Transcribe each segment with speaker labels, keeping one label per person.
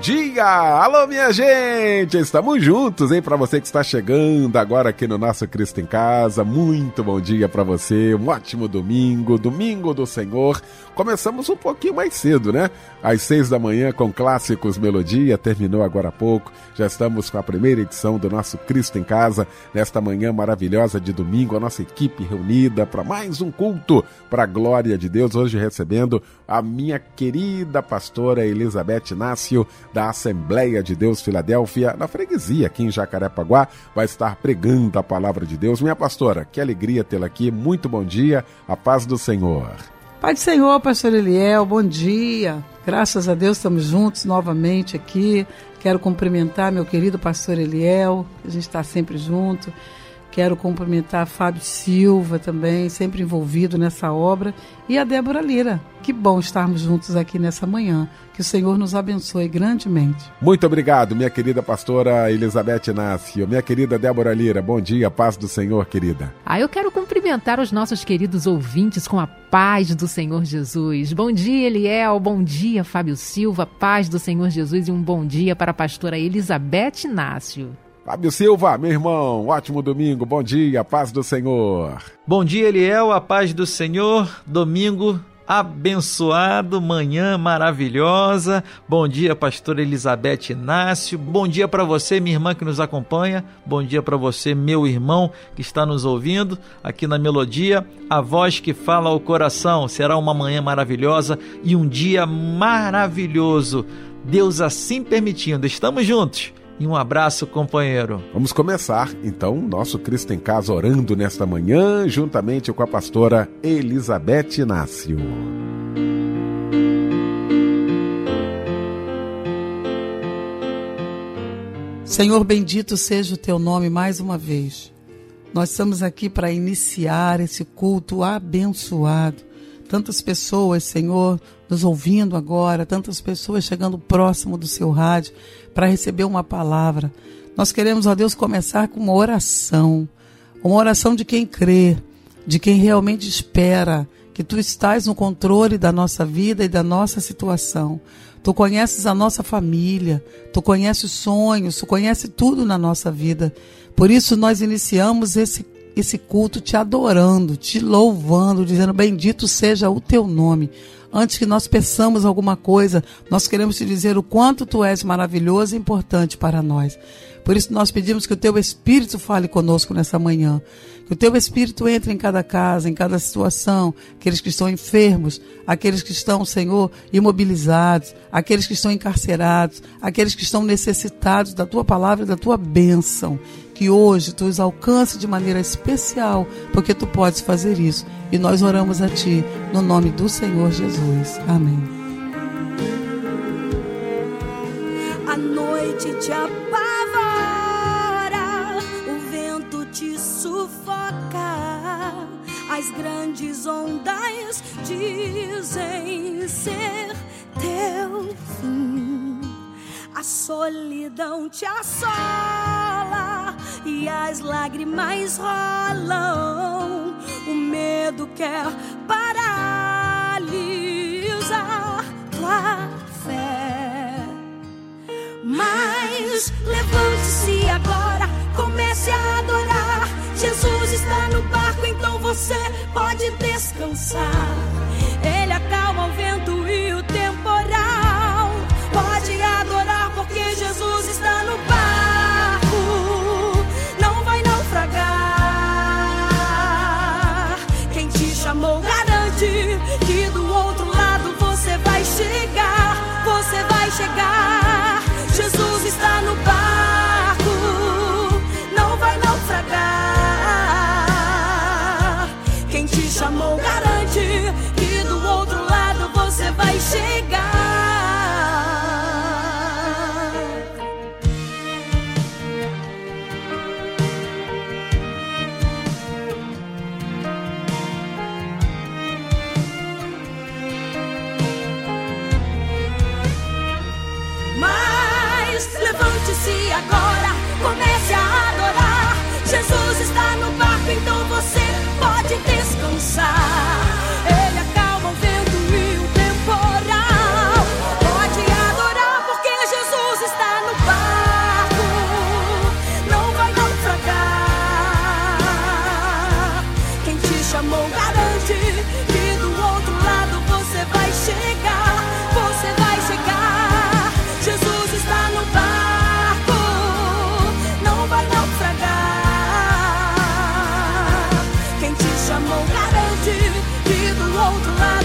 Speaker 1: Dia! Alô, minha gente! Estamos juntos, hein? Para você que está chegando agora aqui no nosso Cristo em Casa, muito bom dia para você, um ótimo domingo, domingo do Senhor. Começamos um pouquinho mais cedo, né? Às seis da manhã com Clássicos Melodia, terminou agora há pouco. Já estamos com a primeira edição do nosso Cristo em Casa, nesta manhã maravilhosa de domingo, a nossa equipe reunida para mais um culto para a glória de Deus. Hoje recebendo a minha querida pastora Elizabeth Nácio, da Assembleia de Deus Filadélfia, na freguesia aqui em Jacarepaguá, vai estar pregando a palavra de Deus. Minha pastora, que alegria tê-la aqui. Muito bom dia, a paz do Senhor.
Speaker 2: Pai do Senhor, pastor Eliel, bom dia. Graças a Deus estamos juntos novamente aqui. Quero cumprimentar meu querido pastor Eliel, a gente está sempre junto. Quero cumprimentar Fábio Silva também, sempre envolvido nessa obra, e a Débora Lira. Que bom estarmos juntos aqui nessa manhã. Que o Senhor nos abençoe grandemente.
Speaker 1: Muito obrigado, minha querida pastora Elizabeth Inácio. Minha querida Débora Lira, bom dia, paz do Senhor, querida.
Speaker 3: Ah, eu quero cumprimentar os nossos queridos ouvintes com a paz do Senhor Jesus. Bom dia, Eliel. Bom dia, Fábio Silva. Paz do Senhor Jesus e um bom dia para a pastora Elizabeth Inácio.
Speaker 1: Fábio Silva, meu irmão, ótimo domingo, bom dia, paz do Senhor.
Speaker 4: Bom dia, Eliel, a paz do Senhor. Domingo abençoado, manhã maravilhosa. Bom dia, pastora Elizabeth Inácio. Bom dia para você, minha irmã que nos acompanha. Bom dia para você, meu irmão que está nos ouvindo aqui na Melodia. A voz que fala ao coração. Será uma manhã maravilhosa e um dia maravilhoso. Deus assim permitindo. Estamos juntos e um abraço, companheiro.
Speaker 1: Vamos começar, então, nosso Cristo em Casa orando nesta manhã, juntamente com a pastora Elizabeth Inácio.
Speaker 2: Senhor, bendito seja o teu nome mais uma vez. Nós estamos aqui para iniciar esse culto abençoado tantas pessoas, Senhor, nos ouvindo agora, tantas pessoas chegando próximo do seu rádio para receber uma palavra. Nós queremos, ó Deus, começar com uma oração, uma oração de quem crê, de quem realmente espera que tu estás no controle da nossa vida e da nossa situação. Tu conheces a nossa família, tu conheces os sonhos, tu conheces tudo na nossa vida. Por isso nós iniciamos esse esse culto te adorando, te louvando, dizendo: Bendito seja o teu nome. Antes que nós peçamos alguma coisa, nós queremos te dizer o quanto tu és maravilhoso e importante para nós. Por isso nós pedimos que o teu Espírito fale conosco nessa manhã. Que o teu Espírito entre em cada casa, em cada situação, aqueles que estão enfermos, aqueles que estão, Senhor, imobilizados, aqueles que estão encarcerados, aqueles que estão necessitados da tua palavra e da tua bênção que hoje tu os alcance de maneira especial, porque tu podes fazer isso. E nós oramos a ti, no nome do Senhor Jesus. Amém.
Speaker 5: A noite te apavora, as grandes ondas dizem ser teu fim. A solidão te assola e as lágrimas rolam. O medo quer paralisar tua fé. Mas levante-se agora, comece a adorar. Jesus está no barco, você pode descansar. Ele acalma o vento que do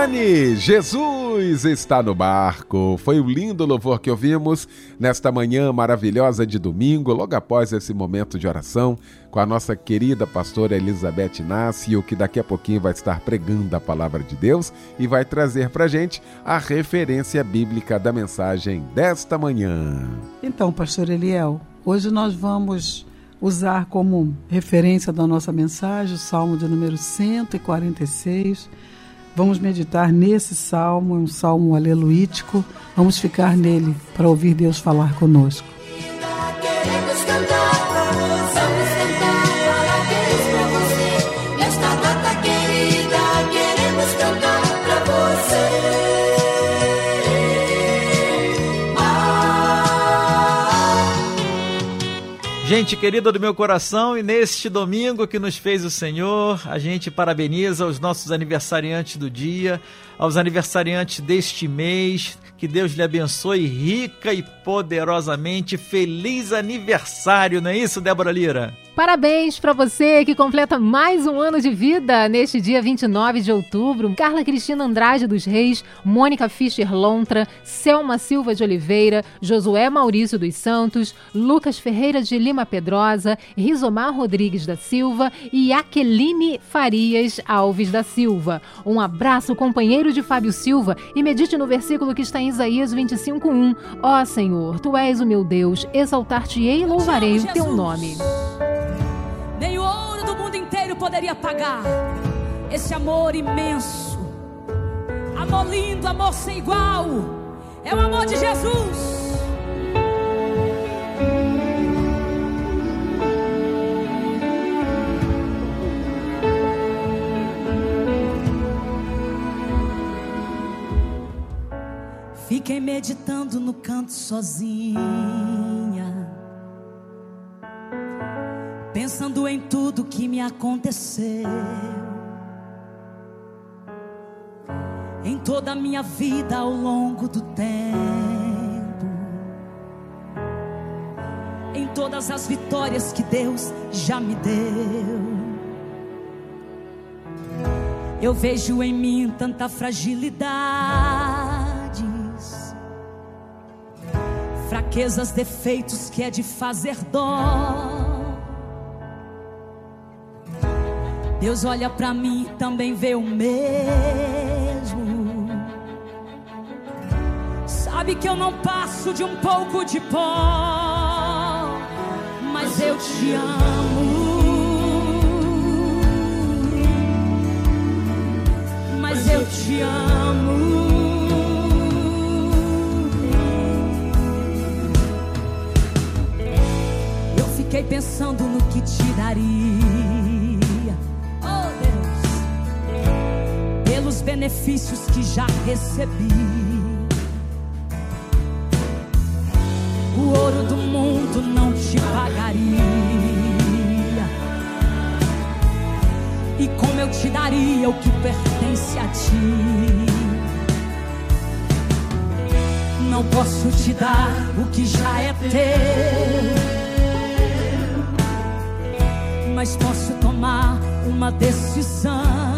Speaker 1: Cassiane, Jesus está no barco. Foi o lindo louvor que ouvimos nesta manhã maravilhosa de domingo, logo após esse momento de oração, com a nossa querida pastora Elizabeth Inácio, que daqui a pouquinho vai estar pregando a palavra de Deus e vai trazer para gente a referência bíblica da mensagem desta manhã.
Speaker 2: Então, pastor Eliel, hoje nós vamos usar como referência da nossa mensagem o Salmo de número 146. Vamos meditar nesse salmo, é um salmo aleluítico. Vamos ficar nele para ouvir Deus falar conosco.
Speaker 6: Queremos cantar,
Speaker 7: Gente querida do meu coração, e neste domingo que nos fez o Senhor, a gente parabeniza os nossos aniversariantes do dia, aos aniversariantes deste mês. Que Deus lhe abençoe rica e poderosamente. Feliz aniversário, não é isso, Débora Lira?
Speaker 3: Parabéns para você que completa mais um ano de vida neste dia 29 de outubro. Carla Cristina Andrade dos Reis, Mônica Fischer Lontra, Selma Silva de Oliveira, Josué Maurício dos Santos, Lucas Ferreira de Lima Pedrosa, Rizomar Rodrigues da Silva e Aqueline Farias Alves da Silva. Um abraço, companheiro de Fábio Silva, e medite no versículo que está em Isaías 25:1. Ó Senhor, tu és o meu Deus, exaltar-te-ei e louvarei o teu nome.
Speaker 6: Nem o ouro do mundo inteiro poderia pagar esse amor imenso. Amor lindo, amor sem igual. É o amor de Jesus. Fiquei meditando no canto sozinha. pensando em tudo que me aconteceu, em toda a minha vida ao longo do tempo, em todas as vitórias que Deus já me deu. Eu vejo em mim tanta fragilidades, fraquezas, defeitos que é de fazer dó. Deus olha pra mim e também vê o mesmo. Sabe que eu não passo de um pouco de pó, mas eu te amo. Mas eu te amo. Fiquei pensando no que te daria. Oh Deus, pelos benefícios que já recebi. O ouro do mundo não te pagaria. E como eu te daria o que pertence a ti? Não posso te dar o que já é teu, mas posso tomar uma decisão.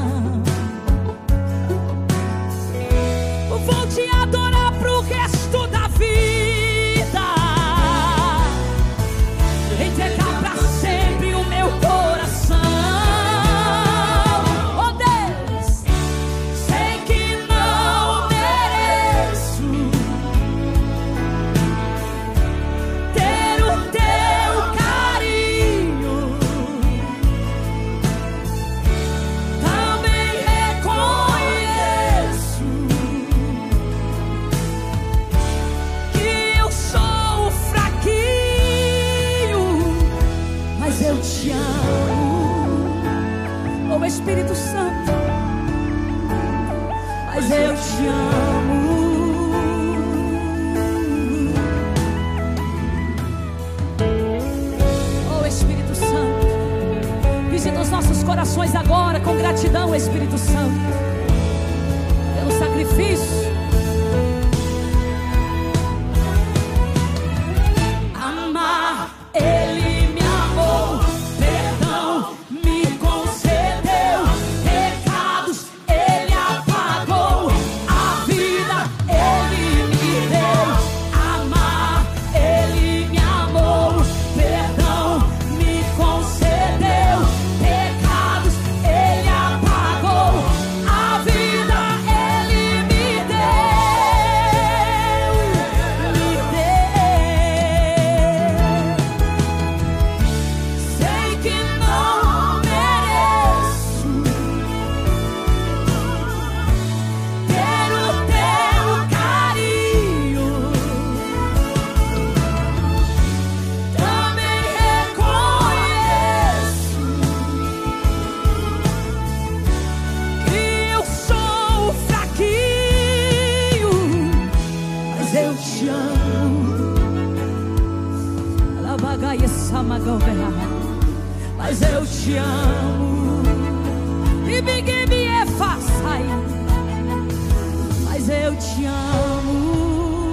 Speaker 6: Eu te amo.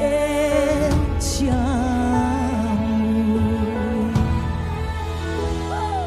Speaker 6: Eu te amo.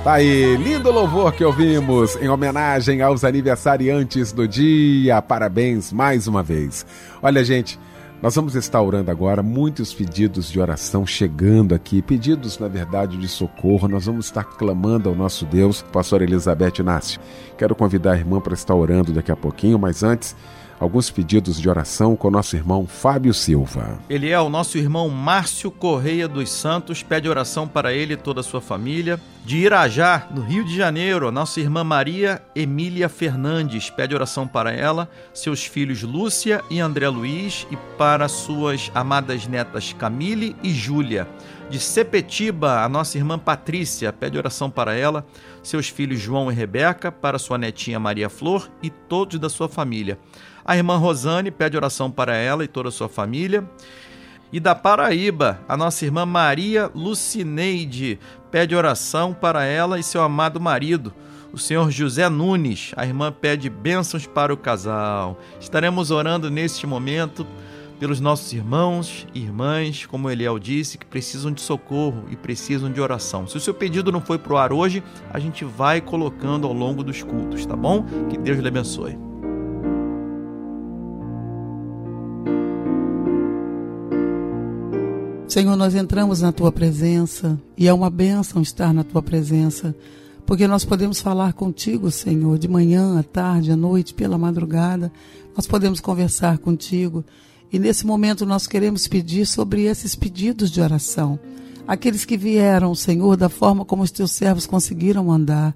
Speaker 1: Tá aí, lindo louvor que ouvimos em homenagem aos aniversariantes do dia. Parabéns mais uma vez. Olha, gente, nós vamos estar orando agora, muitos pedidos de oração chegando aqui, pedidos, na verdade, de socorro. Nós vamos estar clamando ao nosso Deus, pastor Elizabeth Inácio. Quero convidar a irmã para estar orando daqui a pouquinho, mas antes, alguns pedidos de oração com nosso irmão Fábio Silva.
Speaker 7: Ele é o nosso irmão Márcio Correia dos Santos, pede oração para ele e toda a sua família. De Irajá, no Rio de Janeiro, nossa irmã Maria Emília Fernandes, pede oração para ela, seus filhos Lúcia e André Luiz e para suas amadas netas Camille e Júlia. De Sepetiba, a nossa irmã Patrícia, pede oração para ela, seus filhos João e Rebeca, para sua netinha Maria Flor e todos da sua família. A irmã Rosane pede oração para ela e toda a sua família. E da Paraíba, a nossa irmã Maria Lucineide pede oração para ela e seu amado marido, o senhor José Nunes. A irmã pede bênçãos para o casal. Estaremos orando neste momento pelos nossos irmãos e irmãs, como Eliel disse, que precisam de socorro e precisam de oração. Se o seu pedido não foi para o ar hoje, a gente vai colocando ao longo dos cultos, tá bom? Que Deus lhe abençoe.
Speaker 8: Senhor, nós entramos na tua presença e é uma bênção estar na tua presença, porque nós podemos falar contigo, Senhor, de manhã, à tarde, à noite, pela madrugada. Nós podemos conversar contigo e nesse momento nós queremos pedir sobre esses pedidos de oração. Aqueles que vieram, Senhor, da forma como os teus servos conseguiram andar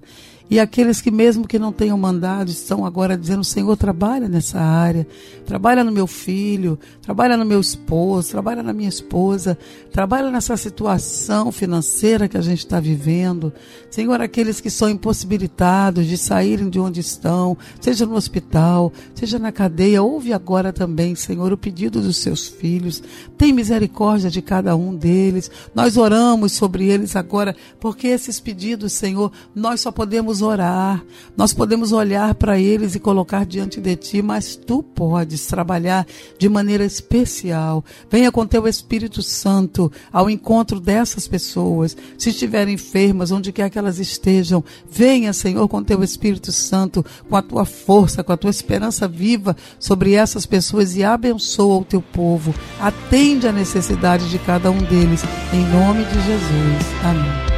Speaker 8: e aqueles que, mesmo que não tenham mandado, estão agora dizendo: Senhor, trabalha nessa área, trabalha no meu filho, trabalha no meu esposo, trabalha na minha esposa, trabalha nessa situação financeira que a gente está vivendo. Senhor, aqueles que são impossibilitados de saírem de onde estão, seja no hospital, seja na cadeia, ouve agora também, Senhor, o pedido dos seus filhos. Tem misericórdia de cada um deles. Nós oramos sobre eles agora, porque esses pedidos, Senhor, nós só podemos orar, nós podemos olhar para eles e colocar diante de ti, mas tu podes trabalhar de maneira especial. Venha com teu Espírito Santo ao encontro dessas pessoas. Se estiverem enfermas, onde quer que elas estejam, venha, Senhor, com teu Espírito Santo, com a tua força, com a tua esperança viva sobre essas pessoas e abençoa o teu povo. Atende a necessidade de cada um deles. Em nome de Jesus. Amém.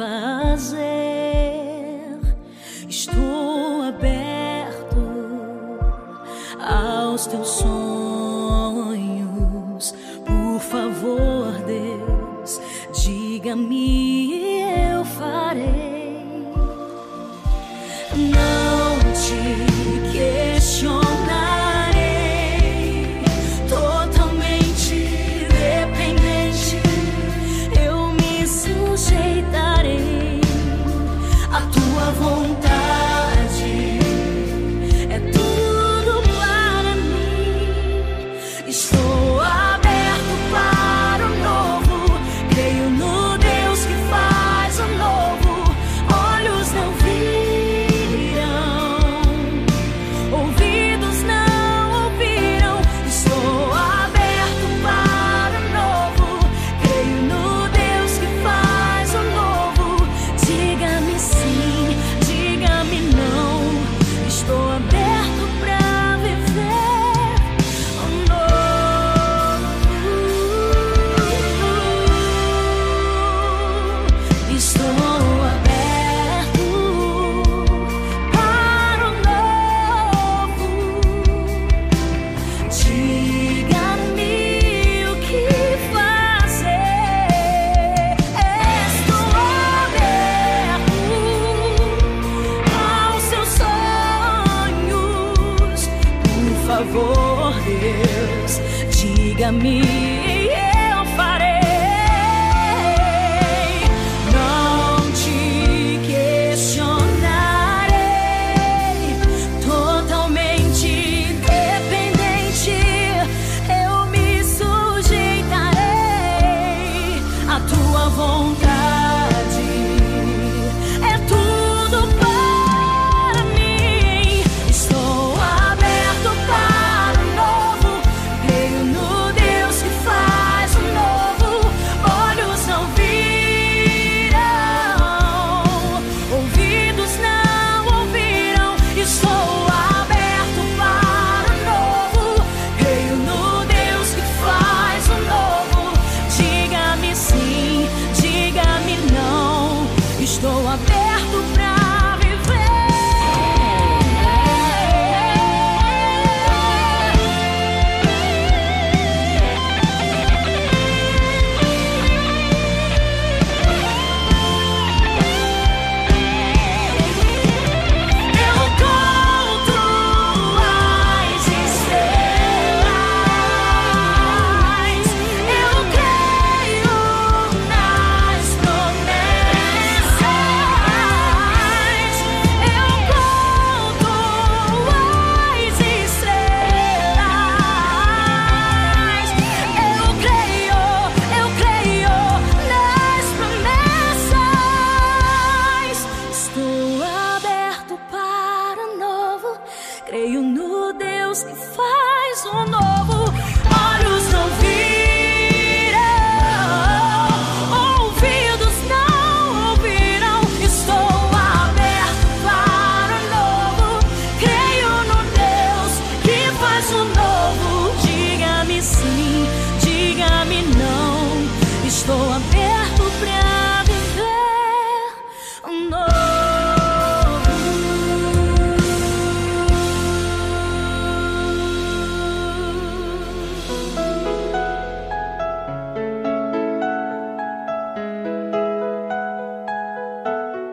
Speaker 8: fazer. Estou aberto aos teus sonhos. Por favor, Deus, diga-me, eu farei. Não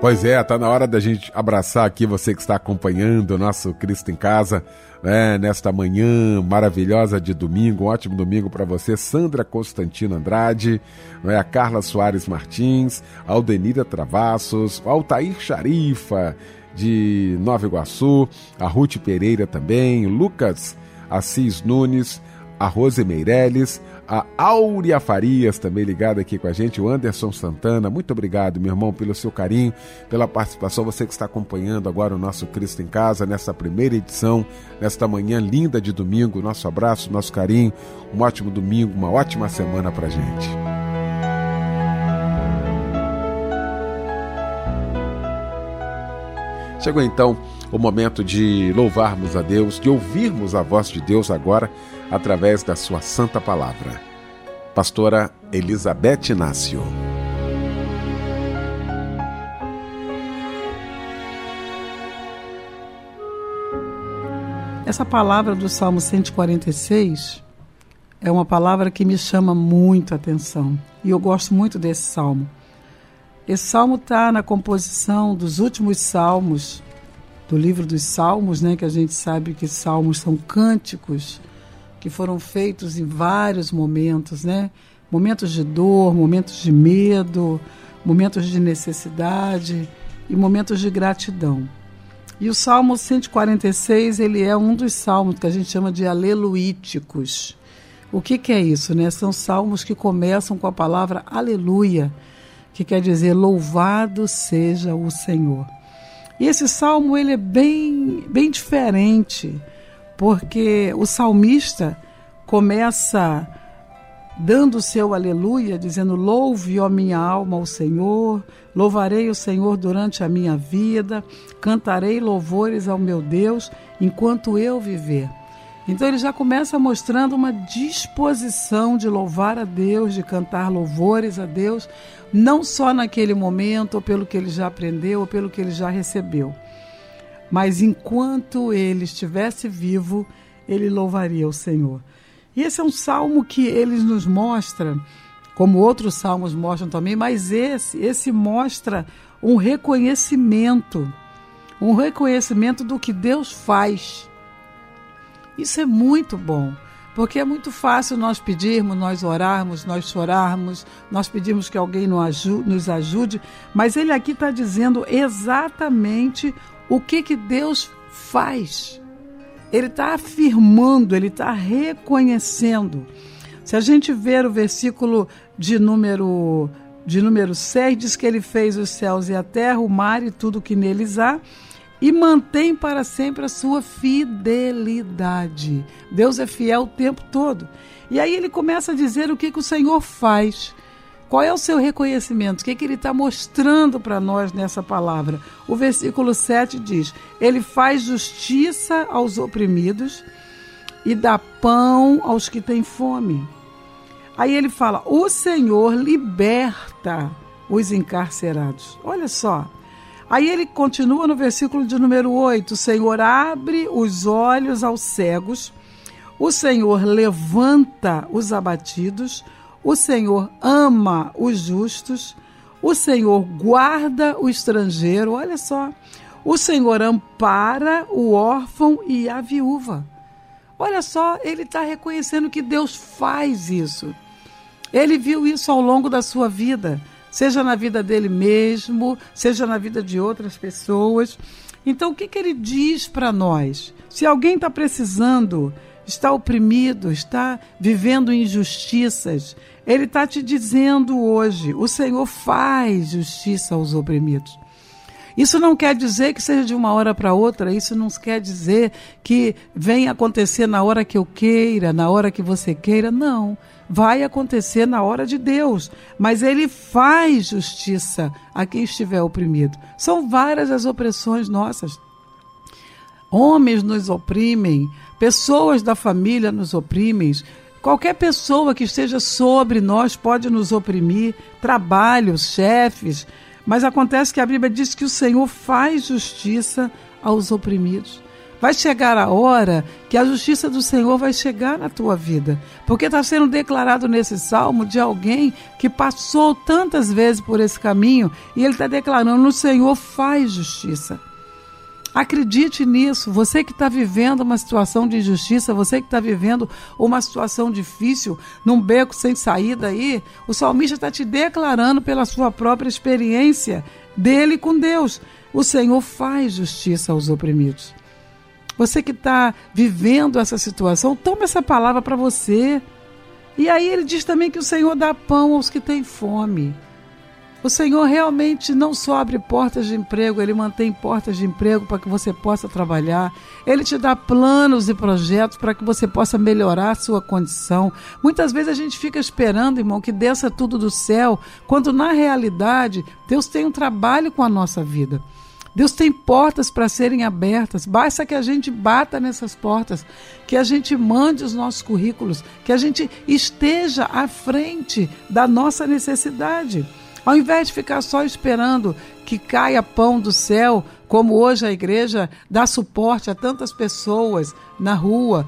Speaker 1: Pois é, tá na hora da gente abraçar aqui você que está acompanhando o nosso Cristo em Casa, né, nesta manhã maravilhosa de domingo, um ótimo domingo para você, Sandra Constantino Andrade, né, a Carla Soares Martins, Aldenira Travassos, Altair Charifa, de Nova Iguaçu, a Ruth Pereira também, Lucas Assis Nunes, a Rose Meirelles, a Áurea Farias também ligada aqui com a gente, o Anderson Santana, muito obrigado, meu irmão, pelo seu carinho, pela participação, você que está acompanhando agora o nosso Cristo em Casa, nessa primeira edição, nesta manhã linda de domingo, nosso abraço, nosso carinho, um ótimo domingo, uma ótima semana pra gente. Chegou então o momento de louvarmos a Deus, de ouvirmos a voz de Deus agora através da sua santa palavra. Pastora Elizabeth Inácio.
Speaker 2: Essa palavra do Salmo 146 é uma palavra que me chama muito a atenção e eu gosto muito desse salmo. Esse salmo está na composição dos últimos salmos do livro dos Salmos, né, que a gente sabe que salmos são cânticos que foram feitos em vários momentos, né? Momentos de dor, momentos de medo, momentos de necessidade e momentos de gratidão. E o Salmo 146, ele é um dos salmos que a gente chama de aleluíticos. O que, que é isso, né? São salmos que começam com a palavra aleluia, que quer dizer louvado seja o Senhor. E esse salmo ele é bem, bem diferente, porque o salmista começa dando o seu aleluia, dizendo: Louve, ó minha alma, o Senhor, louvarei o Senhor durante a minha vida, cantarei louvores ao meu Deus enquanto eu viver. Então ele já começa mostrando uma disposição de louvar a Deus, de cantar louvores a Deus, não só naquele momento, ou pelo que ele já aprendeu, ou pelo que ele já recebeu. Mas enquanto ele estivesse vivo, ele louvaria o Senhor. E esse é um salmo que eles nos mostra, como outros salmos mostram também, mas esse, esse mostra um reconhecimento, um reconhecimento do que Deus faz isso é muito bom, porque é muito fácil nós pedirmos, nós orarmos, nós chorarmos, nós pedimos que alguém nos ajude, mas ele aqui está dizendo exatamente o que, que Deus faz. Ele está afirmando, ele está reconhecendo. Se a gente ver o versículo de número, de número 6, diz que ele fez os céus e a terra, o mar e tudo que neles há e mantém para sempre a sua fidelidade. Deus é fiel o tempo todo. E aí ele começa a dizer o que, que o Senhor faz. Qual é o seu reconhecimento? O que, que ele está mostrando para nós nessa palavra? O versículo 7 diz: Ele faz justiça aos oprimidos e dá pão aos que têm fome. Aí ele fala: O Senhor liberta os encarcerados. Olha só, Aí ele continua no versículo de número 8: O Senhor abre os olhos aos cegos, o Senhor levanta os abatidos, o Senhor ama os justos, o Senhor guarda o estrangeiro, olha só. O Senhor ampara o órfão e a viúva. Olha só, ele está reconhecendo que Deus faz isso. Ele viu isso ao longo da sua vida seja na vida dele mesmo, seja na vida de outras pessoas. Então, o que, que ele diz para nós? Se alguém está precisando, está oprimido, está vivendo injustiças, ele está te dizendo hoje: o Senhor faz justiça aos oprimidos. Isso não quer dizer que seja de uma hora para outra, isso não quer dizer que venha acontecer na hora que eu queira, na hora que você queira, não vai acontecer na hora de Deus, mas ele faz justiça a quem estiver oprimido. São várias as opressões nossas. Homens nos oprimem, pessoas da família nos oprimem, qualquer pessoa que esteja sobre nós pode nos oprimir, trabalhos, chefes, mas acontece que a Bíblia diz que o Senhor faz justiça aos oprimidos. Vai chegar a hora que a justiça do Senhor vai chegar na tua vida. Porque está sendo declarado nesse salmo de alguém que passou tantas vezes por esse caminho e ele está declarando: o Senhor faz justiça. Acredite nisso. Você que está vivendo uma situação de injustiça, você que está vivendo uma situação difícil, num beco sem saída aí, o salmista está te declarando pela sua própria experiência dele com Deus. O Senhor faz justiça aos oprimidos. Você que está vivendo essa situação, tome essa palavra para você. E aí ele diz também que o Senhor dá pão aos que têm fome. O Senhor realmente não só abre portas de emprego, Ele mantém portas de emprego para que você possa trabalhar. Ele te dá planos e projetos para que você possa melhorar a sua condição. Muitas vezes a gente fica esperando, irmão, que desça tudo do céu, quando na realidade Deus tem um trabalho com a nossa vida. Deus tem portas para serem abertas, basta que a gente bata nessas portas, que a gente mande os nossos currículos, que a gente esteja à frente da nossa necessidade. Ao invés de ficar só esperando que caia pão do céu, como hoje a igreja dá suporte a tantas pessoas na rua,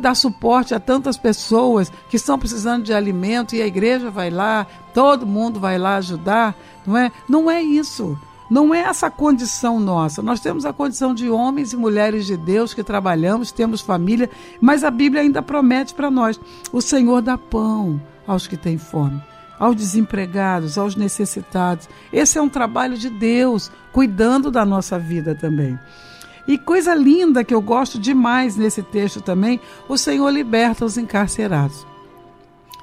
Speaker 2: dá suporte a tantas pessoas que estão precisando de alimento e a igreja vai lá, todo mundo vai lá ajudar, não é? Não é isso. Não é essa condição nossa. Nós temos a condição de homens e mulheres de Deus que trabalhamos, temos família, mas a Bíblia ainda promete para nós: o Senhor dá pão aos que têm fome, aos desempregados, aos necessitados. Esse é um trabalho de Deus, cuidando da nossa vida também. E coisa linda que eu gosto demais nesse texto também: o Senhor liberta os encarcerados.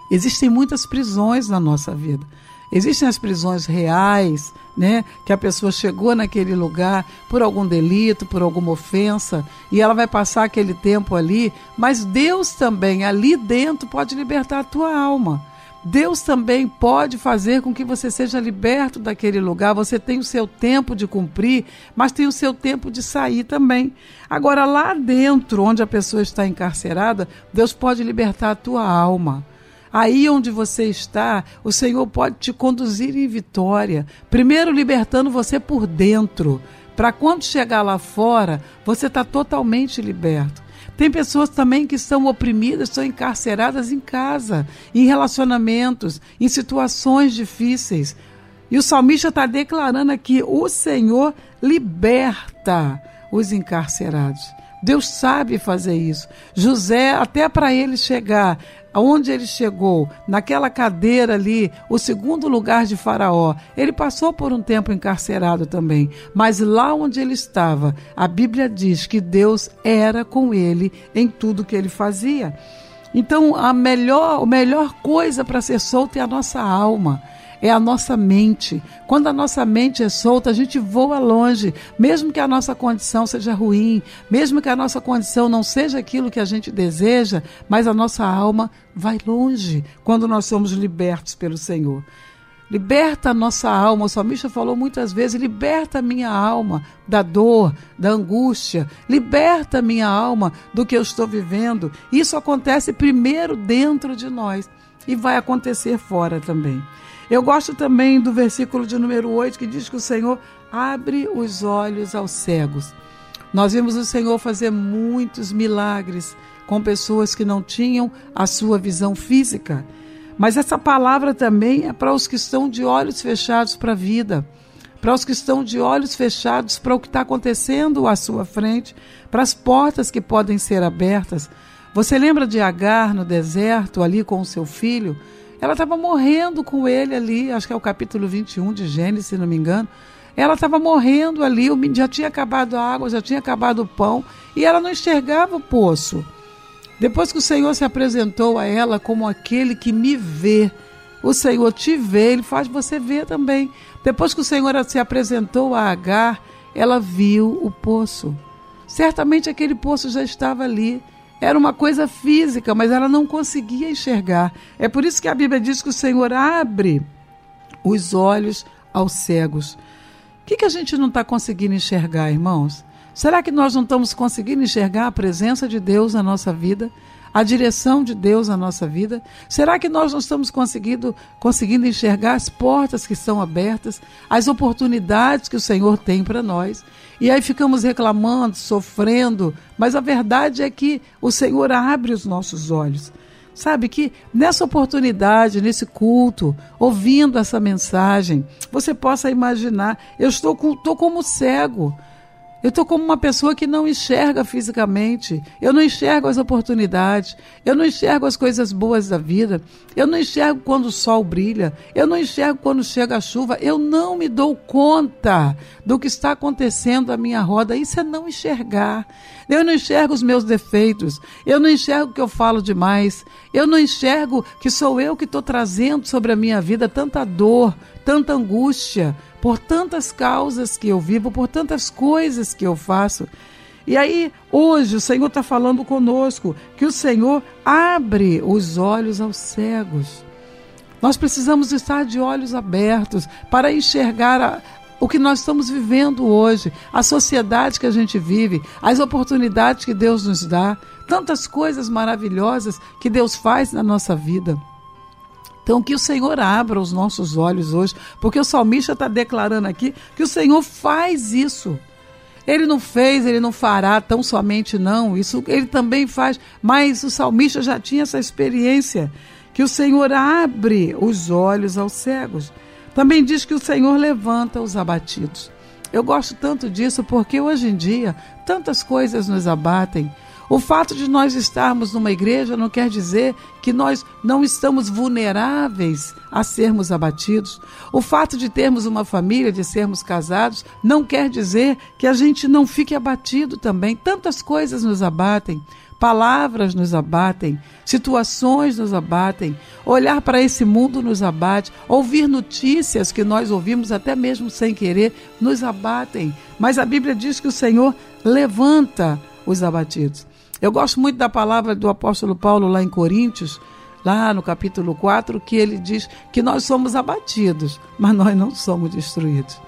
Speaker 2: Existem muitas prisões na nossa vida. Existem as prisões reais, né? Que a pessoa chegou naquele lugar por algum delito, por alguma ofensa, e ela vai passar aquele tempo ali, mas Deus também ali dentro pode libertar a tua alma. Deus também pode fazer com que você seja liberto daquele lugar. Você tem o seu tempo de cumprir, mas tem o seu tempo de sair também. Agora, lá dentro, onde a pessoa está encarcerada, Deus pode libertar a tua alma. Aí onde você está, o Senhor pode te conduzir em vitória. Primeiro, libertando você por dentro, para quando chegar lá fora, você está totalmente liberto. Tem pessoas também que são oprimidas, são encarceradas em casa, em relacionamentos, em situações difíceis. E o salmista está declarando aqui: o Senhor liberta os encarcerados. Deus sabe fazer isso. José, até para ele chegar aonde ele chegou, naquela cadeira ali, o segundo lugar de Faraó, ele passou por um tempo encarcerado também, mas lá onde ele estava, a Bíblia diz que Deus era com ele em tudo que ele fazia. Então, a melhor, a melhor coisa para ser solto é a nossa alma é a nossa mente. Quando a nossa mente é solta, a gente voa longe, mesmo que a nossa condição seja ruim, mesmo que a nossa condição não seja aquilo que a gente deseja, mas a nossa alma vai longe quando nós somos libertos pelo Senhor. Liberta a nossa alma. O salmista falou muitas vezes: liberta a minha alma da dor, da angústia, liberta a minha alma do que eu estou vivendo. Isso acontece primeiro dentro de nós e vai acontecer fora também. Eu gosto também do versículo de número 8 que diz que o Senhor abre os olhos aos cegos. Nós vimos o Senhor fazer muitos milagres com pessoas que não tinham a sua visão física. Mas essa palavra também é para os que estão de olhos fechados para a vida, para os que estão de olhos fechados para o que está acontecendo à sua frente, para as portas que podem ser abertas. Você lembra de Agar no deserto, ali com o seu filho? Ela estava morrendo com ele ali, acho que é o capítulo 21 de Gênesis, se não me engano. Ela estava morrendo ali, já tinha acabado a água, já tinha acabado o pão, e ela não enxergava o poço. Depois que o Senhor se apresentou a ela como aquele que me vê, o Senhor te vê, ele faz você ver também. Depois que o Senhor se apresentou a Agar, ela viu o poço. Certamente aquele poço já estava ali. Era uma coisa física, mas ela não conseguia enxergar. É por isso que a Bíblia diz que o Senhor abre os olhos aos cegos. O que, que a gente não está conseguindo enxergar, irmãos? Será que nós não estamos conseguindo enxergar a presença de Deus na nossa vida? a direção de Deus na nossa vida? Será que nós não estamos conseguindo, conseguindo enxergar as portas que estão abertas, as oportunidades que o Senhor tem para nós? E aí ficamos reclamando, sofrendo, mas a verdade é que o Senhor abre os nossos olhos. Sabe que nessa oportunidade, nesse culto, ouvindo essa mensagem, você possa imaginar: eu estou, estou como cego. Eu estou como uma pessoa que não enxerga fisicamente, eu não enxergo as oportunidades, eu não enxergo as coisas boas da vida, eu não enxergo quando o sol brilha, eu não enxergo quando chega a chuva, eu não me dou conta do que está acontecendo à minha roda. Isso é não enxergar. Eu não enxergo os meus defeitos, eu não enxergo que eu falo demais, eu não enxergo que sou eu que estou trazendo sobre a minha vida tanta dor, tanta angústia por tantas causas que eu vivo, por tantas coisas que eu faço. E aí, hoje, o Senhor está falando conosco que o Senhor abre os olhos aos cegos. Nós precisamos estar de olhos abertos para enxergar a, o que nós estamos vivendo hoje, a sociedade que a gente vive, as oportunidades que Deus nos dá, tantas coisas maravilhosas que Deus faz na nossa vida. Então, que o Senhor abra os nossos olhos hoje, porque o salmista está declarando aqui que o Senhor faz isso. Ele não fez, ele não fará tão somente não, isso ele também faz, mas o salmista já tinha essa experiência, que o Senhor abre os olhos aos cegos. Também diz que o Senhor levanta os abatidos. Eu gosto tanto disso porque hoje em dia tantas coisas nos abatem. O fato de nós estarmos numa igreja não quer dizer que nós não estamos vulneráveis a sermos abatidos. O fato de termos uma família, de sermos casados, não quer dizer que a gente não fique abatido também. Tantas coisas nos abatem. Palavras nos abatem, situações nos abatem, olhar para esse mundo nos abate, ouvir notícias que nós ouvimos até mesmo sem querer nos abatem. Mas a Bíblia diz que o Senhor levanta os abatidos. Eu gosto muito da palavra do apóstolo Paulo lá em Coríntios, lá no capítulo 4, que ele diz que nós somos abatidos, mas nós não somos destruídos.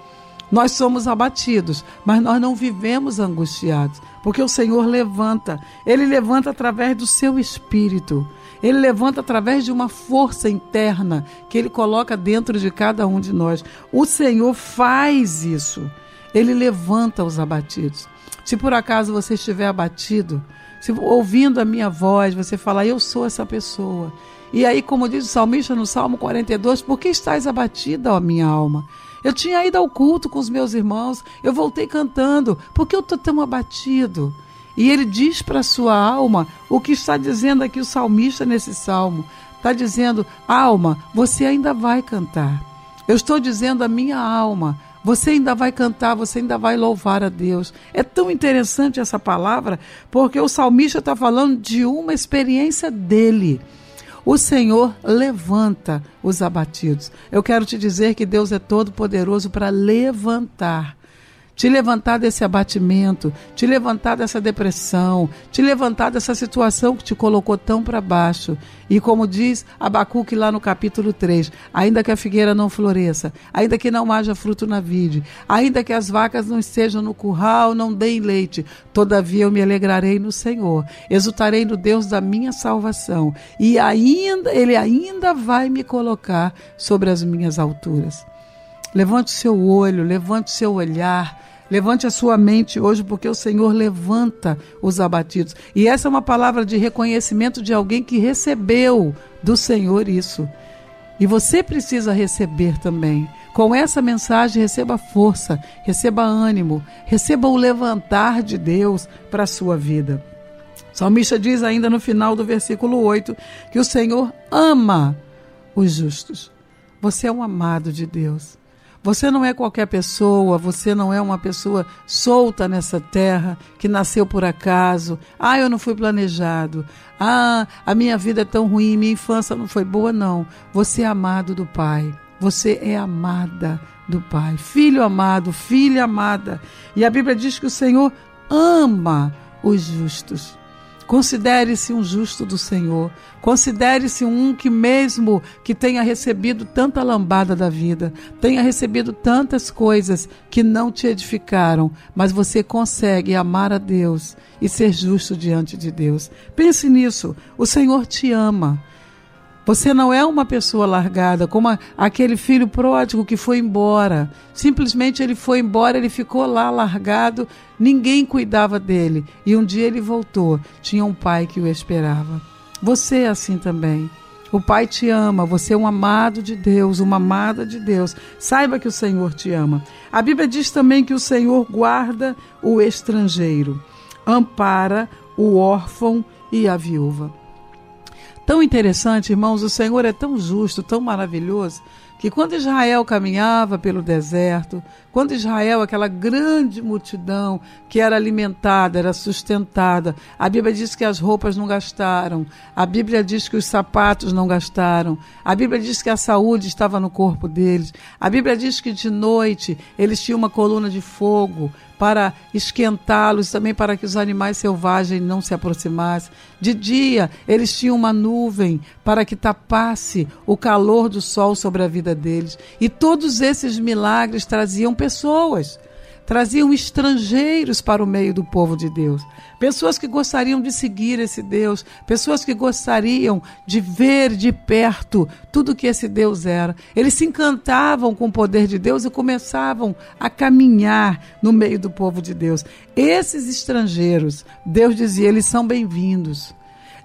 Speaker 2: Nós somos abatidos, mas nós não vivemos angustiados, porque o Senhor levanta. Ele levanta através do seu espírito. Ele levanta através de uma força interna que ele coloca dentro de cada um de nós. O Senhor faz isso. Ele levanta os abatidos. Se por acaso você estiver abatido, se ouvindo a minha voz, você falar, eu sou essa pessoa. E aí, como diz o salmista no Salmo 42, por que estás abatida, ó minha alma? Eu tinha ido ao culto com os meus irmãos, eu voltei cantando, por que eu estou tão abatido? E ele diz para a sua alma o que está dizendo aqui o salmista nesse salmo. Está dizendo, alma, você ainda vai cantar. Eu estou dizendo a minha alma, você ainda vai cantar, você ainda vai louvar a Deus. É tão interessante essa palavra, porque o salmista está falando de uma experiência dele. O Senhor levanta os abatidos. Eu quero te dizer que Deus é todo poderoso para levantar te levantar desse abatimento, te levantar dessa depressão, te levantar dessa situação que te colocou tão para baixo. E como diz Abacuque lá no capítulo 3, ainda que a figueira não floresça, ainda que não haja fruto na vide, ainda que as vacas não estejam no curral, não deem leite, todavia eu me alegrarei no Senhor, exultarei no Deus da minha salvação, e ainda ele ainda vai me colocar sobre as minhas alturas. Levante o seu olho, levante o seu olhar, Levante a sua mente hoje, porque o Senhor levanta os abatidos. E essa é uma palavra de reconhecimento de alguém que recebeu do Senhor isso. E você precisa receber também. Com essa mensagem, receba força, receba ânimo, receba o levantar de Deus para a sua vida. O salmista diz ainda no final do versículo 8 que o Senhor ama os justos. Você é um amado de Deus. Você não é qualquer pessoa, você não é uma pessoa solta nessa terra, que nasceu por acaso. Ah, eu não fui planejado. Ah, a minha vida é tão ruim, minha infância não foi boa, não. Você é amado do Pai. Você é amada do Pai. Filho amado, filha amada. E a Bíblia diz que o Senhor ama os justos. Considere-se um justo do Senhor. Considere-se um que, mesmo que tenha recebido tanta lambada da vida, tenha recebido tantas coisas que não te edificaram, mas você consegue amar a Deus e ser justo diante de Deus. Pense nisso. O Senhor te ama. Você não é uma pessoa largada, como aquele filho pródigo que foi embora. Simplesmente ele foi embora, ele ficou lá largado, ninguém cuidava dele. E um dia ele voltou, tinha um pai que o esperava. Você é assim também. O Pai te ama, você é um amado de Deus, uma amada de Deus. Saiba que o Senhor te ama. A Bíblia diz também que o Senhor guarda o estrangeiro, ampara o órfão e a viúva. Tão interessante, irmãos, o Senhor é tão justo, tão maravilhoso, que quando Israel caminhava pelo deserto, quando Israel, aquela grande multidão que era alimentada, era sustentada, a Bíblia diz que as roupas não gastaram, a Bíblia diz que os sapatos não gastaram, a Bíblia diz que a saúde estava no corpo deles, a Bíblia diz que de noite eles tinham uma coluna de fogo para esquentá-los, também para que os animais selvagens não se aproximassem. De dia, eles tinham uma nuvem para que tapasse o calor do sol sobre a vida deles. E todos esses milagres traziam pessoas traziam estrangeiros para o meio do povo de Deus. Pessoas que gostariam de seguir esse Deus, pessoas que gostariam de ver de perto tudo que esse Deus era. Eles se encantavam com o poder de Deus e começavam a caminhar no meio do povo de Deus. Esses estrangeiros, Deus dizia, eles são bem-vindos.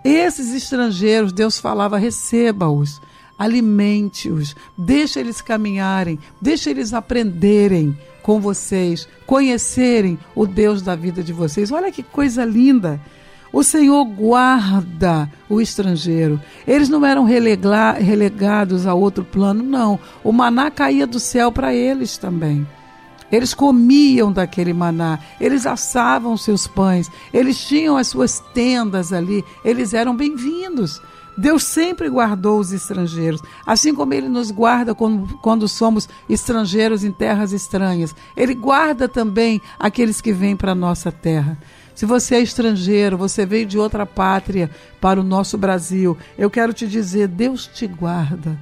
Speaker 2: Esses estrangeiros, Deus falava, receba-os alimente-os, deixa eles caminharem, deixa eles aprenderem com vocês, conhecerem o Deus da vida de vocês. Olha que coisa linda! O Senhor guarda o estrangeiro. Eles não eram relegados a outro plano, não. O maná caía do céu para eles também. Eles comiam daquele maná, eles assavam seus pães, eles tinham as suas tendas ali, eles eram bem-vindos. Deus sempre guardou os estrangeiros, assim como Ele nos guarda quando, quando somos estrangeiros em terras estranhas. Ele guarda também aqueles que vêm para a nossa terra. Se você é estrangeiro, você veio de outra pátria para o nosso Brasil, eu quero te dizer: Deus te guarda.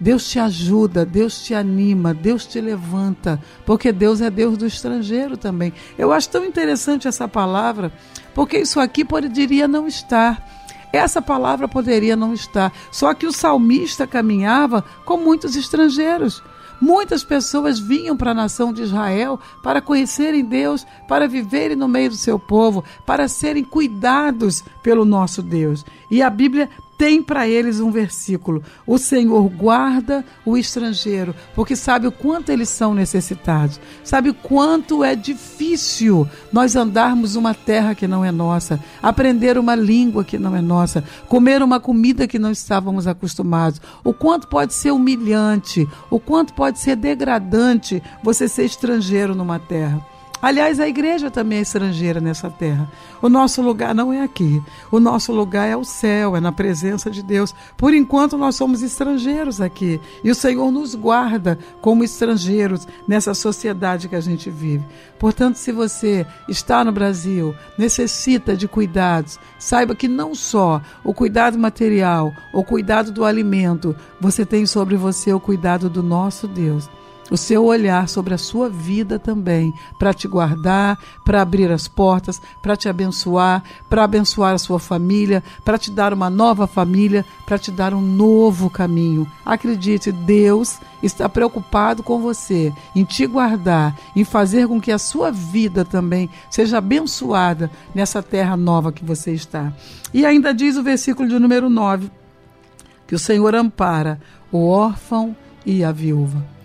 Speaker 2: Deus te ajuda, Deus te anima, Deus te levanta, porque Deus é Deus do estrangeiro também. Eu acho tão interessante essa palavra, porque isso aqui poderia não estar essa palavra poderia não estar. Só que o salmista caminhava com muitos estrangeiros. Muitas pessoas vinham para a nação de Israel para conhecerem Deus, para viverem no meio do seu povo, para serem cuidados pelo nosso Deus. E a Bíblia tem para eles um versículo: O Senhor guarda o estrangeiro, porque sabe o quanto eles são necessitados, sabe o quanto é difícil nós andarmos uma terra que não é nossa, aprender uma língua que não é nossa, comer uma comida que não estávamos acostumados, o quanto pode ser humilhante, o quanto pode ser degradante você ser estrangeiro numa terra. Aliás, a igreja também é estrangeira nessa terra. O nosso lugar não é aqui. O nosso lugar é o céu, é na presença de Deus. Por enquanto, nós somos estrangeiros aqui. E o Senhor nos guarda como estrangeiros nessa sociedade que a gente vive. Portanto, se você está no Brasil, necessita de cuidados, saiba que não só o cuidado material, o cuidado do alimento, você tem sobre você o cuidado do nosso Deus o seu olhar sobre a sua vida também, para te guardar, para abrir as portas, para te abençoar, para abençoar a sua família, para te dar uma nova família, para te dar um novo caminho. Acredite, Deus está preocupado com você, em te guardar, em fazer com que a sua vida também seja abençoada nessa terra nova que você está. E ainda diz o versículo de número 9, que o Senhor ampara o órfão e a viúva.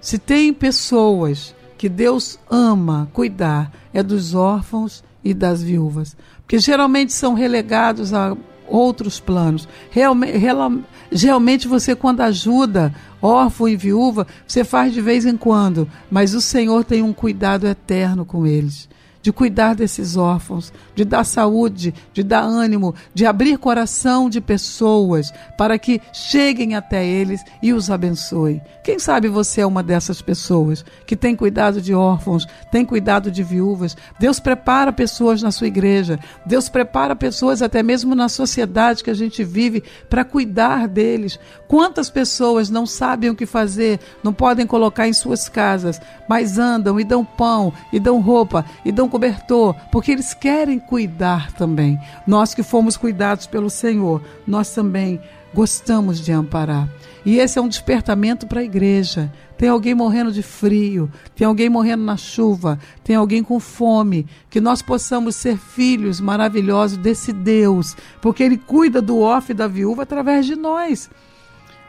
Speaker 2: Se tem pessoas que Deus ama cuidar, é dos órfãos e das viúvas. Porque geralmente são relegados a outros planos. Realmente, você, quando ajuda órfão e viúva, você faz de vez em quando, mas o Senhor tem um cuidado eterno com eles de cuidar desses órfãos, de dar saúde, de dar ânimo, de abrir coração de pessoas para que cheguem até eles e os abençoe. Quem sabe você é uma dessas pessoas que tem cuidado de órfãos, tem cuidado de viúvas. Deus prepara pessoas na sua igreja, Deus prepara pessoas até mesmo na sociedade que a gente vive para cuidar deles. Quantas pessoas não sabem o que fazer, não podem colocar em suas casas, mas andam e dão pão, e dão roupa, e dão cobertor, porque eles querem cuidar também. Nós que fomos cuidados pelo Senhor, nós também gostamos de amparar. E esse é um despertamento para a igreja. Tem alguém morrendo de frio, tem alguém morrendo na chuva, tem alguém com fome. Que nós possamos ser filhos maravilhosos desse Deus, porque Ele cuida do e da viúva através de nós.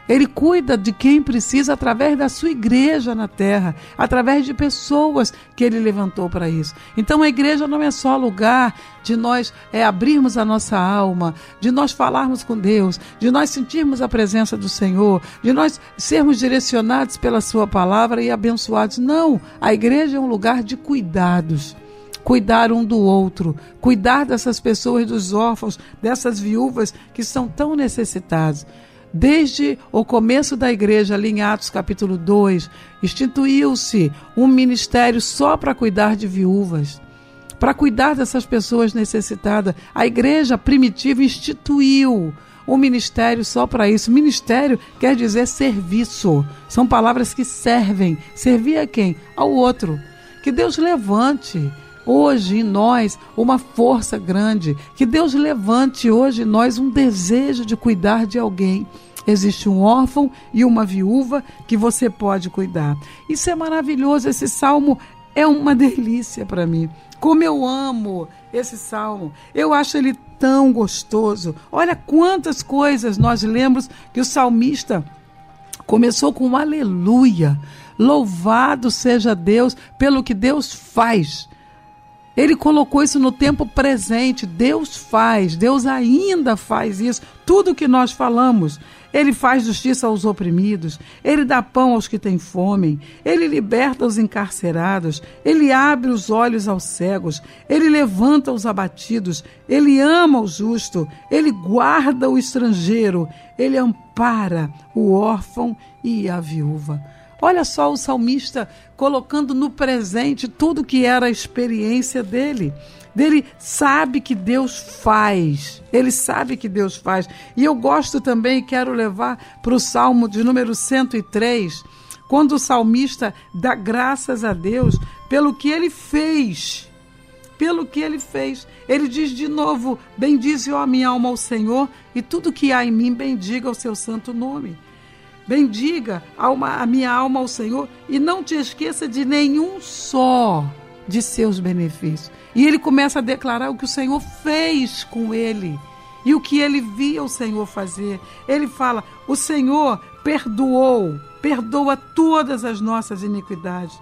Speaker 2: Ele cuida de quem precisa através da sua igreja na terra, através de pessoas que ele levantou para isso. Então a igreja não é só lugar de nós é, abrirmos a nossa alma, de nós falarmos com Deus, de nós sentirmos a presença do Senhor, de nós sermos direcionados pela Sua palavra e abençoados. Não, a igreja é um lugar de cuidados cuidar um do outro, cuidar dessas pessoas, dos órfãos, dessas viúvas que são tão necessitados. Desde o começo da igreja, ali em Atos capítulo 2, instituiu-se um ministério só para cuidar de viúvas, para cuidar dessas pessoas necessitadas. A igreja primitiva instituiu um ministério só para isso. Ministério quer dizer serviço. São palavras que servem. Servir a quem? Ao outro. Que Deus levante hoje em nós uma força grande. Que Deus levante hoje em nós um desejo de cuidar de alguém. Existe um órfão e uma viúva que você pode cuidar. Isso é maravilhoso. Esse salmo é uma delícia para mim. Como eu amo esse salmo. Eu acho ele tão gostoso. Olha quantas coisas nós lemos que o salmista começou com aleluia. Louvado seja Deus pelo que Deus faz. Ele colocou isso no tempo presente. Deus faz, Deus ainda faz isso. Tudo que nós falamos. Ele faz justiça aos oprimidos, ele dá pão aos que têm fome, ele liberta os encarcerados, ele abre os olhos aos cegos, ele levanta os abatidos, ele ama o justo, ele guarda o estrangeiro, ele ampara o órfão e a viúva. Olha só o salmista colocando no presente tudo que era a experiência dele. Ele sabe que Deus faz. Ele sabe que Deus faz. E eu gosto também, quero levar para o Salmo de número 103, quando o salmista dá graças a Deus pelo que ele fez. Pelo que ele fez. Ele diz de novo: Bendize, ó minha alma, ao Senhor, e tudo que há em mim, bendiga o seu santo nome. Bendiga a minha alma ao Senhor e não te esqueça de nenhum só de seus benefícios. E ele começa a declarar o que o Senhor fez com ele e o que ele via o Senhor fazer. Ele fala: O Senhor perdoou, perdoa todas as nossas iniquidades.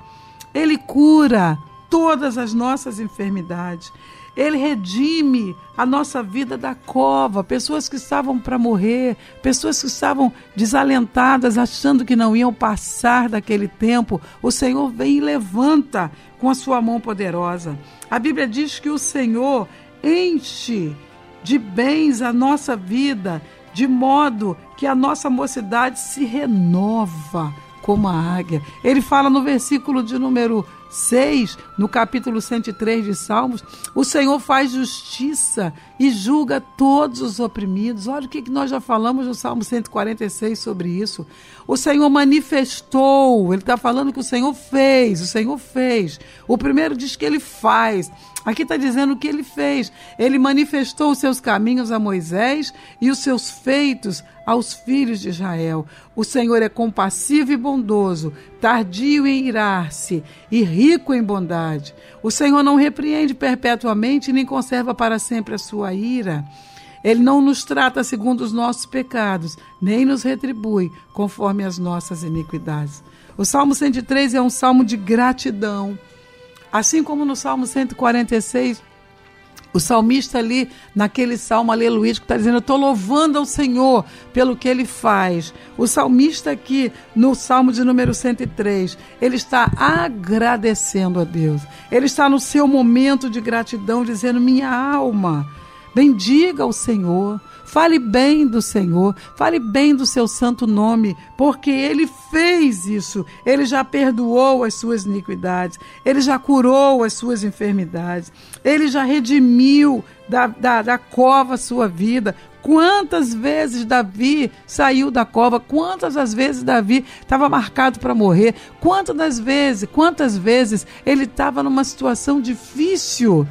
Speaker 2: Ele cura todas as nossas enfermidades. Ele redime a nossa vida da cova, pessoas que estavam para morrer, pessoas que estavam desalentadas, achando que não iam passar daquele tempo. O Senhor vem e levanta com a sua mão poderosa. A Bíblia diz que o Senhor enche de bens a nossa vida, de modo que a nossa mocidade se renova como a águia. Ele fala no versículo de número 6, no capítulo 103 de Salmos, o Senhor faz justiça e julga todos os oprimidos. Olha o que nós já falamos no Salmo 146 sobre isso. O Senhor manifestou, ele está falando que o Senhor fez, o Senhor fez. O primeiro diz que ele faz. Aqui está dizendo o que ele fez. Ele manifestou os seus caminhos a Moisés e os seus feitos aos filhos de Israel. O Senhor é compassivo e bondoso, tardio em irar-se e rico em bondade. O Senhor não repreende perpetuamente nem conserva para sempre a sua ira. Ele não nos trata segundo os nossos pecados, nem nos retribui conforme as nossas iniquidades. O Salmo 103 é um salmo de gratidão. Assim como no Salmo 146, O salmista ali, naquele salmo aleluístico, está dizendo: Eu estou louvando ao Senhor pelo que ele faz. O salmista aqui, no salmo de número 103, ele está agradecendo a Deus. Ele está no seu momento de gratidão, dizendo: Minha alma, bendiga o Senhor. Fale bem do Senhor, fale bem do seu santo nome, porque ele fez isso. Ele já perdoou as suas iniquidades, ele já curou as suas enfermidades, ele já redimiu da, da, da cova a sua vida. Quantas vezes Davi saiu da cova? Quantas as vezes Davi estava marcado para morrer? Quantas das vezes, quantas vezes ele estava numa situação difícil?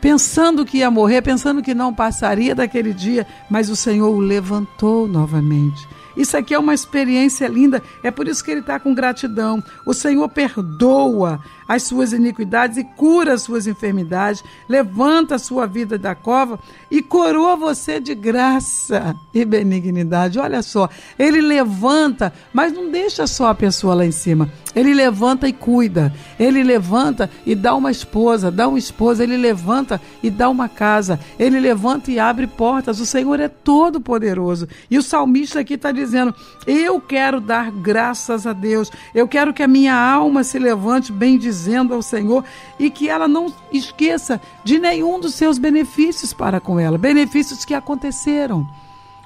Speaker 2: Pensando que ia morrer, pensando que não passaria daquele dia, mas o Senhor o levantou novamente. Isso aqui é uma experiência linda, é por isso que ele está com gratidão. O Senhor perdoa as suas iniquidades e cura as suas enfermidades, levanta a sua vida da cova e coroa você de graça e benignidade. Olha só, ele levanta, mas não deixa só a pessoa lá em cima. Ele levanta e cuida. Ele levanta e dá uma esposa, dá uma esposa. Ele levanta e dá uma casa. Ele levanta e abre portas. O Senhor é todo poderoso. E o salmista aqui está dizendo: Eu quero dar graças a Deus. Eu quero que a minha alma se levante bendizendo ao Senhor e que ela não esqueça de nenhum dos seus benefícios para com ela benefícios que aconteceram.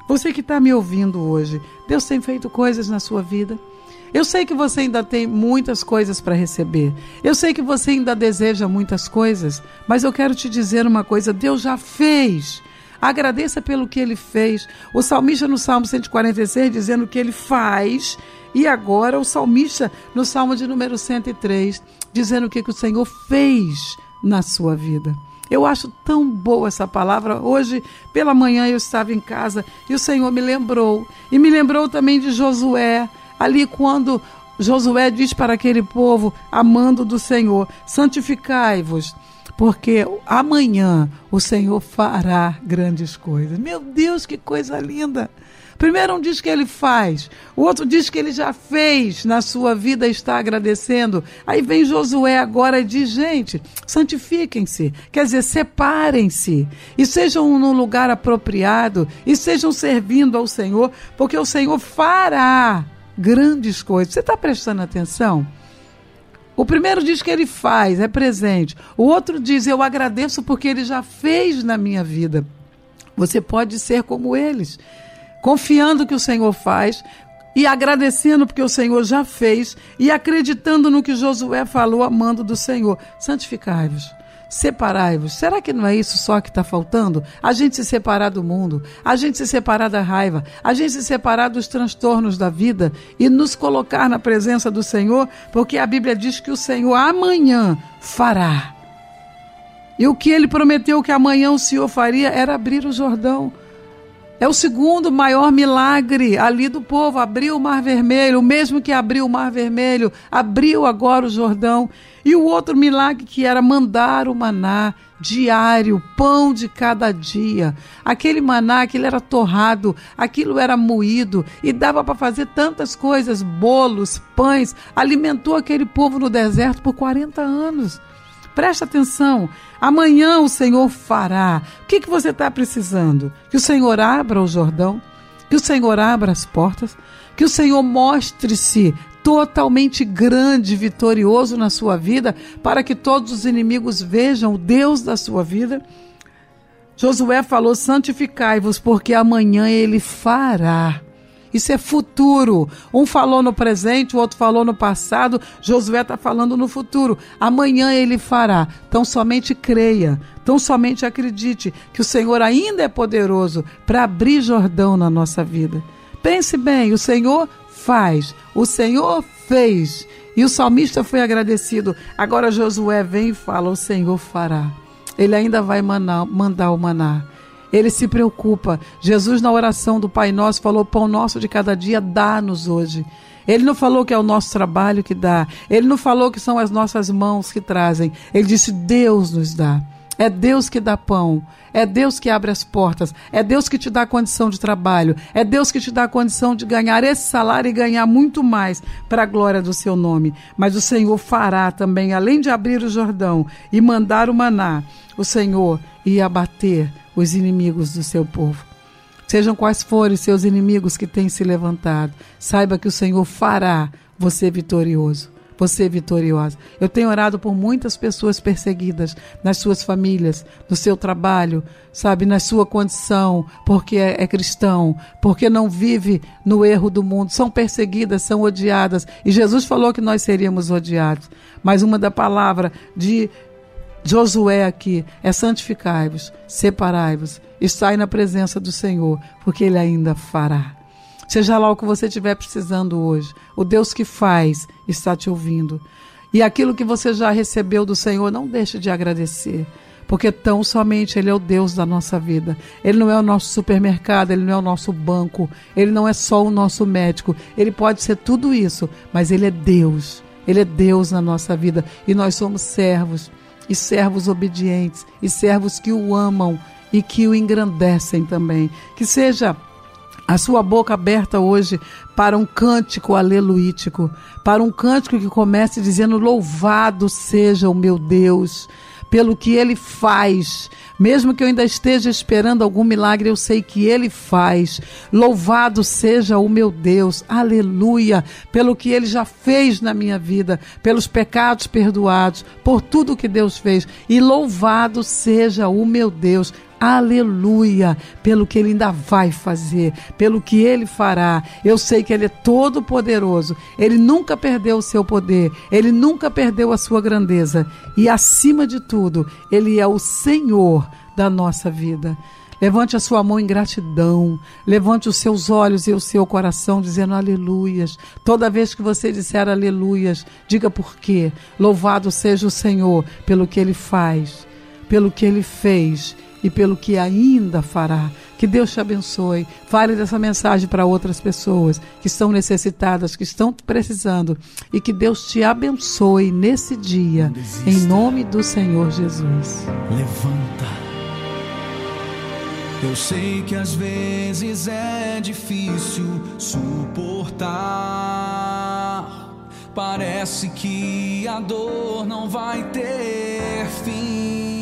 Speaker 2: Você que está me ouvindo hoje, Deus tem feito coisas na sua vida. Eu sei que você ainda tem muitas coisas para receber. Eu sei que você ainda deseja muitas coisas, mas eu quero te dizer uma coisa: Deus já fez. Agradeça pelo que ele fez. O salmista no Salmo 146 dizendo que ele faz, e agora o salmista no Salmo de número 103 dizendo o que, que o Senhor fez na sua vida. Eu acho tão boa essa palavra. Hoje, pela manhã, eu estava em casa e o Senhor me lembrou. E me lembrou também de Josué, ali quando Josué diz para aquele povo, amando do Senhor: santificai-vos, porque amanhã o Senhor fará grandes coisas. Meu Deus, que coisa linda! Primeiro um diz que ele faz, o outro diz que ele já fez na sua vida está agradecendo. Aí vem Josué agora e diz: gente, santifiquem-se, quer dizer, separem-se e sejam no lugar apropriado e sejam servindo ao Senhor, porque o Senhor fará grandes coisas. Você está prestando atenção? O primeiro diz que ele faz, é presente. O outro diz: Eu agradeço porque ele já fez na minha vida. Você pode ser como eles, confiando que o Senhor faz e agradecendo porque o Senhor já fez e acreditando no que Josué falou, amando do Senhor. Santificai-vos separai-vos. Será que não é isso só que está faltando? A gente se separar do mundo, a gente se separar da raiva, a gente se separar dos transtornos da vida e nos colocar na presença do Senhor, porque a Bíblia diz que o Senhor amanhã fará. E o que ele prometeu que amanhã o Senhor faria era abrir o Jordão. É o segundo maior milagre ali do povo. Abriu o Mar Vermelho, o mesmo que abriu o Mar Vermelho, abriu agora o Jordão. E o outro milagre que era mandar o maná diário, pão de cada dia. Aquele maná, aquele era torrado, aquilo era moído e dava para fazer tantas coisas, bolos, pães. Alimentou aquele povo no deserto por 40 anos. Presta atenção, amanhã o Senhor fará. O que, que você está precisando? Que o Senhor abra o Jordão, que o Senhor abra as portas, que o Senhor mostre-se totalmente grande, vitorioso na sua vida, para que todos os inimigos vejam o Deus da sua vida. Josué falou: santificai-vos, porque amanhã ele fará. Isso é futuro. Um falou no presente, o outro falou no passado. Josué está falando no futuro. Amanhã ele fará. Então somente creia. Então somente acredite que o Senhor ainda é poderoso para abrir Jordão na nossa vida. Pense bem, o Senhor faz. O Senhor fez. E o salmista foi agradecido. Agora Josué vem e fala: O Senhor fará. Ele ainda vai mandar, mandar o maná. Ele se preocupa. Jesus, na oração do Pai Nosso, falou: Pão nosso de cada dia, dá-nos hoje. Ele não falou que é o nosso trabalho que dá. Ele não falou que são as nossas mãos que trazem. Ele disse: Deus nos dá. É Deus que dá pão. É Deus que abre as portas. É Deus que te dá condição de trabalho. É Deus que te dá condição de ganhar esse salário e ganhar muito mais para a glória do seu nome. Mas o Senhor fará também, além de abrir o Jordão e mandar o maná, o Senhor ia abater os inimigos do seu povo. Sejam quais forem seus inimigos que têm se levantado, saiba que o Senhor fará você vitorioso você vitoriosa. Eu tenho orado por muitas pessoas perseguidas nas suas famílias, no seu trabalho, sabe, na sua condição, porque é, é, cristão, porque não vive no erro do mundo. São perseguidas, são odiadas. E Jesus falou que nós seríamos odiados. Mas uma da palavra de Josué aqui é santificai-vos, separai-vos, estai na presença do Senhor, porque Ele ainda fará. Seja lá o que você estiver precisando hoje, o Deus que faz está te ouvindo. E aquilo que você já recebeu do Senhor, não deixe de agradecer. Porque tão somente Ele é o Deus da nossa vida. Ele não é o nosso supermercado, Ele não é o nosso banco, Ele não é só o nosso médico. Ele pode ser tudo isso, mas Ele é Deus. Ele é Deus na nossa vida. E nós somos servos, e servos obedientes, e servos que o amam e que o engrandecem também. Que seja a sua boca aberta hoje para um cântico aleluítico, para um cântico que comece dizendo: Louvado seja o meu Deus pelo que ele faz. Mesmo que eu ainda esteja esperando algum milagre, eu sei que ele faz. Louvado seja o meu Deus, aleluia, pelo que ele já fez na minha vida, pelos pecados perdoados, por tudo que Deus fez. E louvado seja o meu Deus, Aleluia, pelo que ele ainda vai fazer, pelo que ele fará. Eu sei que ele é todo poderoso. Ele nunca perdeu o seu poder, ele nunca perdeu a sua grandeza e acima de tudo, ele é o Senhor da nossa vida. Levante a sua mão em gratidão. Levante os seus olhos e o seu coração dizendo aleluias. Toda vez que você disser aleluias, diga por quê. Louvado seja o Senhor pelo que ele faz, pelo que ele fez e pelo que ainda fará. Que Deus te abençoe. Fale dessa mensagem para outras pessoas que estão necessitadas, que estão precisando. E que Deus te abençoe nesse dia. Em nome do Senhor Jesus.
Speaker 9: Levanta. Eu sei que às vezes é difícil suportar. Parece que a dor não vai ter fim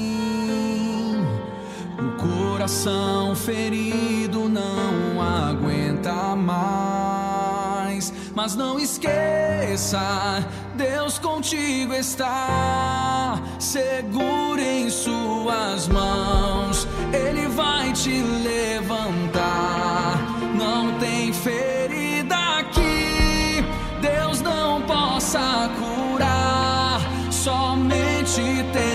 Speaker 9: coração ferido não aguenta mais. Mas não esqueça, Deus contigo está. Segure em Suas mãos, Ele vai te levantar. Não tem ferida que Deus não possa curar. Somente tenha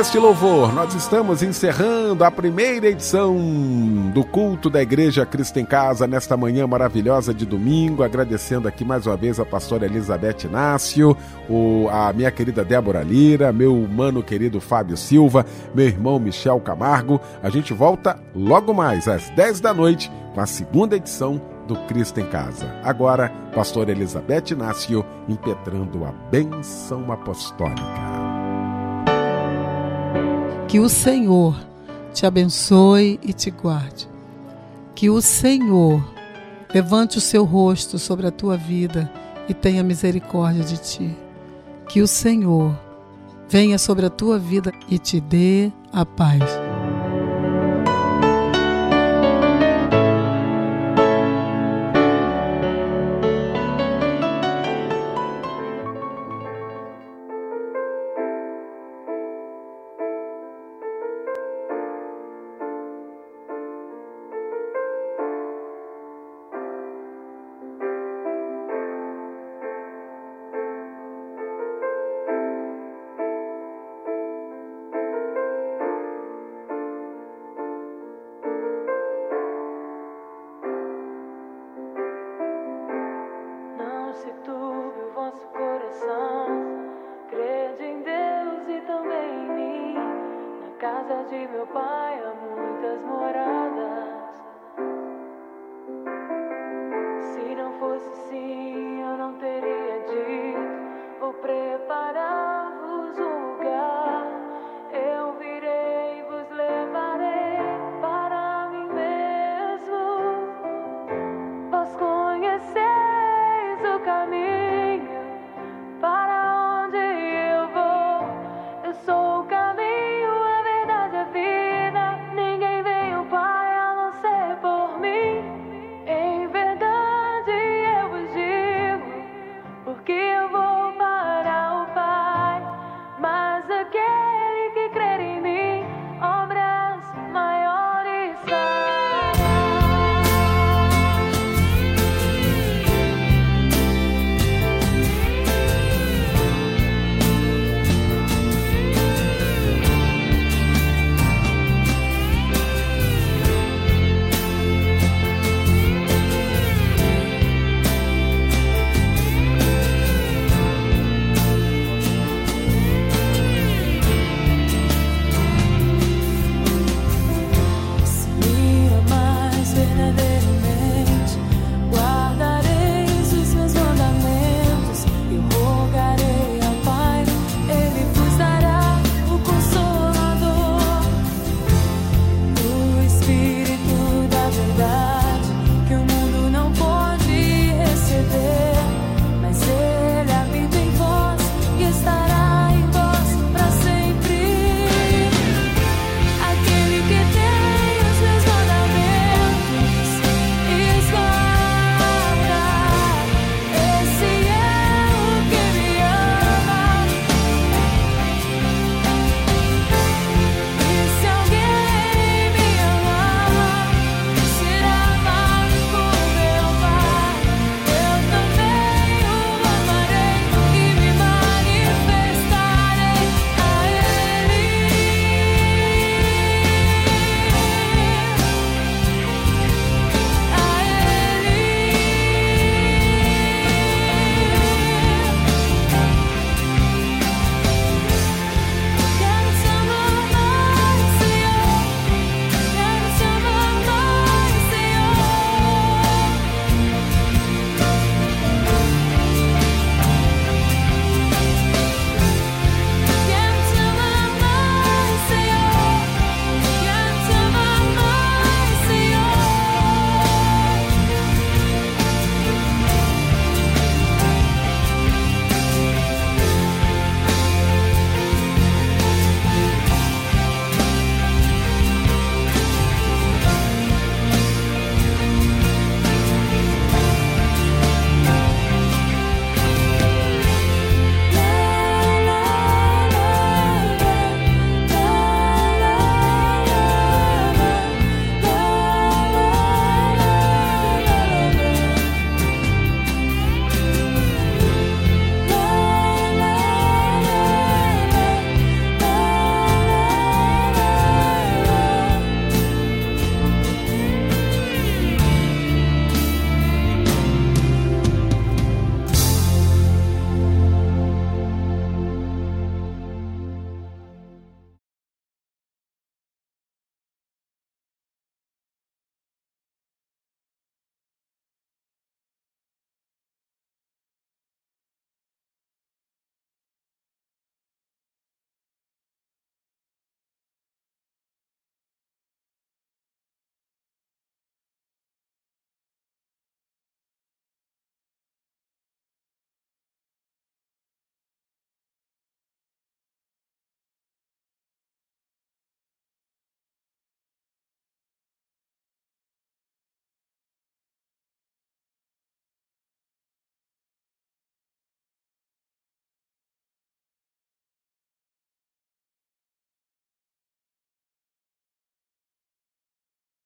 Speaker 1: este louvor, nós estamos encerrando a primeira edição do culto da Igreja Cristo em Casa nesta manhã maravilhosa de domingo, agradecendo aqui mais uma vez a pastora Elizabeth Inácio, o, a minha querida Débora Lira, meu mano querido Fábio Silva, meu irmão Michel Camargo. A gente volta logo mais às 10 da noite com a segunda edição do Cristo em Casa. Agora, pastora Elizabeth Inácio impetrando a bênção apostólica.
Speaker 2: Que o Senhor te abençoe e te guarde. Que o Senhor levante o seu rosto sobre a tua vida e tenha misericórdia de ti. Que o Senhor venha sobre a tua vida e te dê a paz.